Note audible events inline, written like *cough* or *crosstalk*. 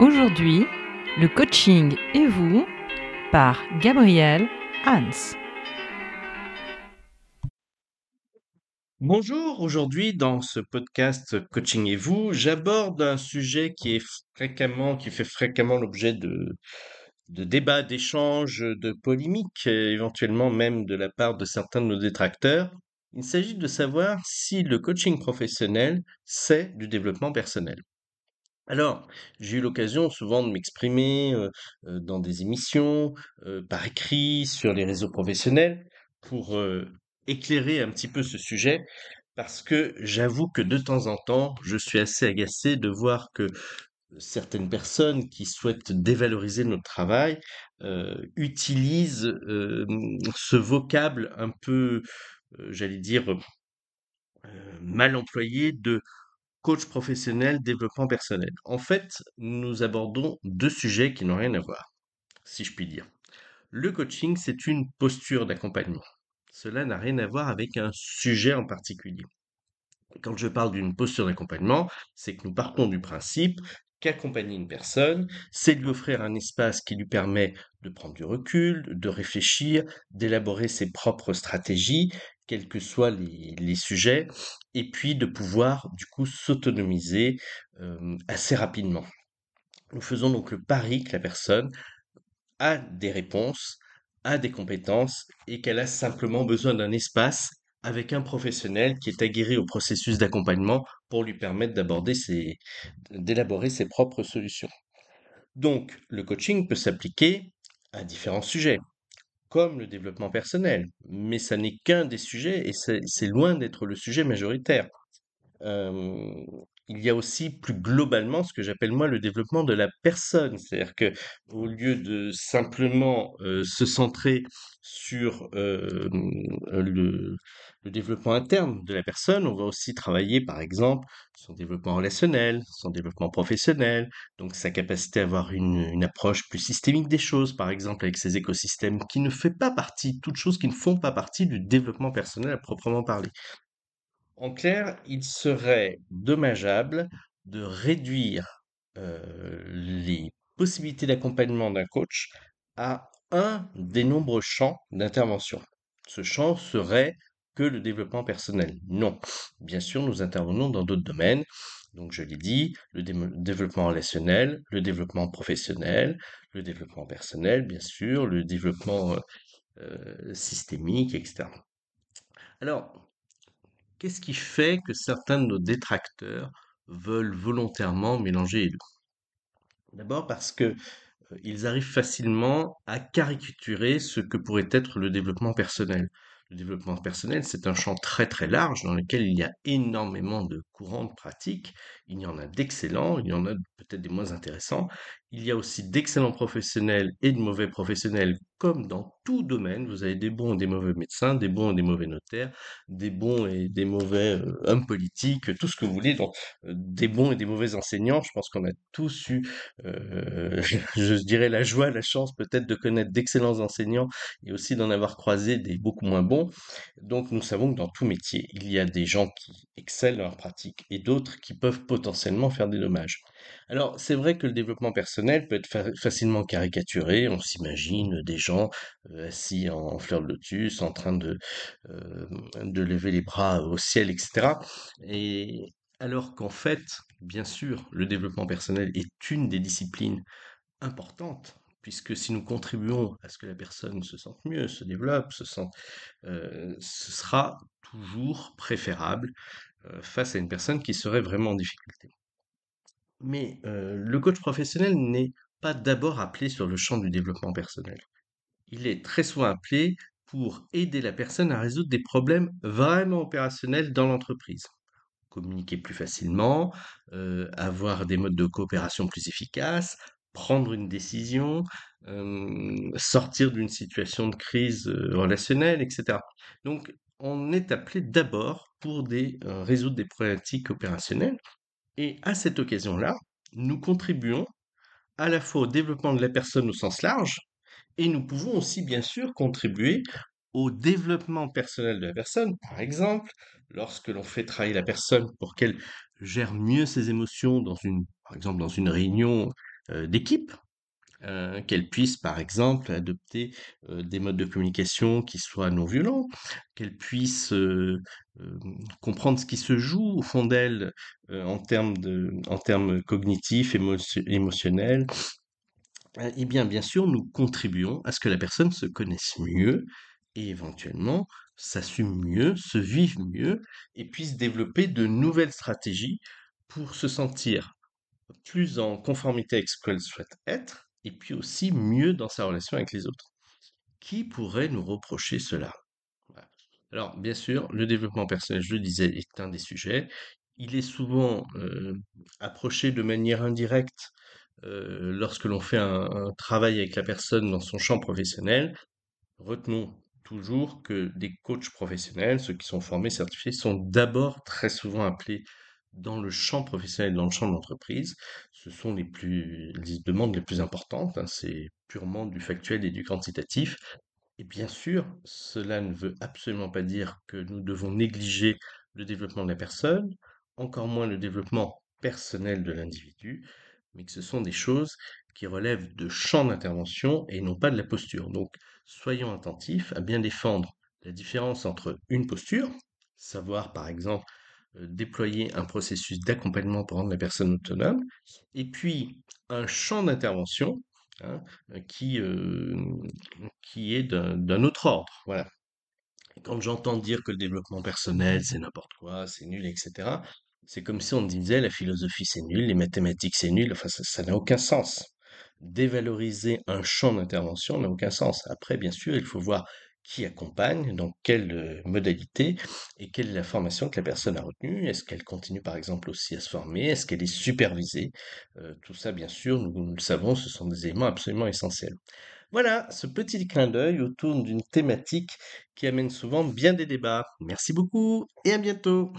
Aujourd'hui, le coaching et vous par Gabriel Hans. Bonjour, aujourd'hui dans ce podcast Coaching et vous, j'aborde un sujet qui fait fréquemment l'objet de, de débats, d'échanges, de polémiques, éventuellement même de la part de certains de nos détracteurs. Il s'agit de savoir si le coaching professionnel, c'est du développement personnel. Alors, j'ai eu l'occasion souvent de m'exprimer dans des émissions, par écrit, sur les réseaux professionnels, pour éclairer un petit peu ce sujet, parce que j'avoue que de temps en temps, je suis assez agacé de voir que certaines personnes qui souhaitent dévaloriser notre travail utilisent ce vocable un peu, j'allais dire, mal employé de coach professionnel, développement personnel. En fait, nous abordons deux sujets qui n'ont rien à voir, si je puis dire. Le coaching, c'est une posture d'accompagnement. Cela n'a rien à voir avec un sujet en particulier. Quand je parle d'une posture d'accompagnement, c'est que nous partons du principe qu'accompagner une personne, c'est lui offrir un espace qui lui permet de prendre du recul, de réfléchir, d'élaborer ses propres stratégies, quels que soient les, sujets, et puis de pouvoir du coup s'autonomiser euh, assez rapidement. Nous faisons donc le pari que la personne a des réponses, a des compétences et qu'elle a simplement besoin d'un espace avec un professionnel qui est aguerri au processus d'accompagnement pour lui permettre d'élaborer ses propres solutions. Donc, le coaching peut s'appliquer à différents sujets, comme le développement personnel, mais ça n'est qu'un des sujets et c'est loin d'être le sujet majoritaire. Euh, il y a aussi plus globalement ce que j'appelle moi le développement de la personne. C'est-à-dire que au lieu de simplement se centrer sur le, développement interne de la personne, on va aussi travailler par exemple son développement relationnel, son développement professionnel, donc sa capacité à avoir une, une approche plus systémique des choses, par exemple avec ses écosystèmes qui ne fait pas partie, toutes choses qui ne font pas partie du développement personnel à proprement parler. En clair, il serait dommageable de réduire les possibilités d'accompagnement d'un coach à un des nombreux champs d'intervention. Ce champ serait que le développement personnel. Non. Bien sûr, nous intervenons dans d'autres domaines. Donc, je l'ai dit, le développement relationnel, le développement professionnel, le développement personnel, bien sûr, le développement systémique, etc. Alors, Qu'est-ce qui fait que certains de nos détracteurs veulent volontairement mélanger les deux? D'abord parce que euh, ils arrivent facilement à caricaturer ce que pourrait être le développement personnel. Le développement personnel, c'est un champ très très large dans lequel il y a énormément de courants de pratiques. Il y en a d'excellents, il y en a peut-être des moins intéressants. Il y a aussi d'excellents professionnels et de mauvais professionnels, comme dans tout domaine. Vous avez des bons et des mauvais médecins, des bons et des mauvais notaires, des bons et des mauvais euh, hommes politiques, tout ce que vous voulez. Donc, euh, des bons et des mauvais enseignants. Je pense qu'on a tous eu, euh, *laughs* je dirais, la joie, la chance peut-être de connaître d'excellents enseignants et aussi d'en avoir croisé des beaucoup moins bons. Donc, nous savons que dans tout métier, il y a des gens qui excellent dans leur pratique et d'autres qui peuvent potentiellement faire des dommages. Alors, c'est vrai que le développement personnel peut être facilement caricaturé. On s'imagine des gens euh, assis en fleur de lotus, en train de, euh, lever les bras au ciel, etc. Et alors qu'en fait, bien sûr, le développement personnel est une des disciplines importantes, puisque si nous contribuons à ce que la personne se sente mieux, se développe, se sente, euh, ce sera toujours préférable face à une personne qui serait vraiment en difficulté. Mais euh, le coach professionnel n'est pas d'abord appelé sur le champ du développement personnel. Il est très souvent appelé pour aider la personne à résoudre des problèmes vraiment opérationnels dans l'entreprise. Communiquer plus facilement, euh, avoir des modes de coopération plus efficaces, prendre une décision, euh, sortir d'une situation de crise relationnelle, etc. Donc, on est appelé d'abord pour résoudre des problématiques opérationnelles et à cette occasion-là, nous contribuons à la fois au développement de la personne au sens large, et nous pouvons aussi bien sûr contribuer au développement personnel de la personne. Par exemple, lorsque l'on fait travailler la personne pour qu'elle gère mieux ses émotions dans une, par exemple, dans une réunion euh, d'équipe, euh, qu'elle puisse, par exemple, adopter euh, des modes de communication qui soient non violents, qu'elle puisse euh, comprendre ce qui se joue au fond d'elle en termes cognitifs, émotion- émotionnels. Eh bien, bien sûr, nous contribuons à ce que la personne se connaisse mieux et éventuellement s'assume mieux, se vive mieux et puisse développer de nouvelles stratégies pour se sentir plus en conformité avec ce qu'elle souhaite être, et puis aussi mieux dans sa relation avec les autres. Qui pourrait nous reprocher cela? Alors, bien sûr, le développement personnel, je le disais, est un des sujets. Il est souvent euh, approché de manière indirecte euh, lorsque l'on fait un travail avec la personne dans son champ professionnel. Retenons toujours que des coachs professionnels, ceux qui sont formés, certifiés, sont d'abord très souvent appelés dans le champ professionnel, dans le champ de l'entreprise. Ce sont les plus, les demandes les plus importantes. hein, c'est purement du factuel et du quantitatif. Et bien sûr, cela ne veut absolument pas dire que nous devons négliger le développement de la personne, encore moins le développement personnel de l'individu, mais que ce sont des choses qui relèvent de champs d'intervention et non pas de la posture. Donc, soyons attentifs à bien défendre la différence entre une posture, savoir par exemple déployer un processus d'accompagnement pour rendre la personne autonome, et puis un champ d'intervention hein, euh, qui, euh, qui est d'un autre ordre. Voilà. Quand j'entends dire que le développement personnel, c'est n'importe quoi, c'est nul, etc., c'est comme si on disait la philosophie, c'est nul, les mathématiques, c'est nul. Enfin, ça n'a aucun sens. Dévaloriser un champ d'intervention n'a aucun sens. Après, bien sûr, il faut voir qui accompagne, dans quelle euh, modalité et quelle est la formation que la personne a retenue? Est-ce qu'elle continue, par exemple, aussi à se former? Est-ce qu'elle est supervisée? Euh, tout ça, bien sûr, nous, nous le savons, ce sont des éléments absolument essentiels. Voilà, ce petit clin d'œil autour d'une thématique qui amène souvent bien des débats. Merci beaucoup et à bientôt.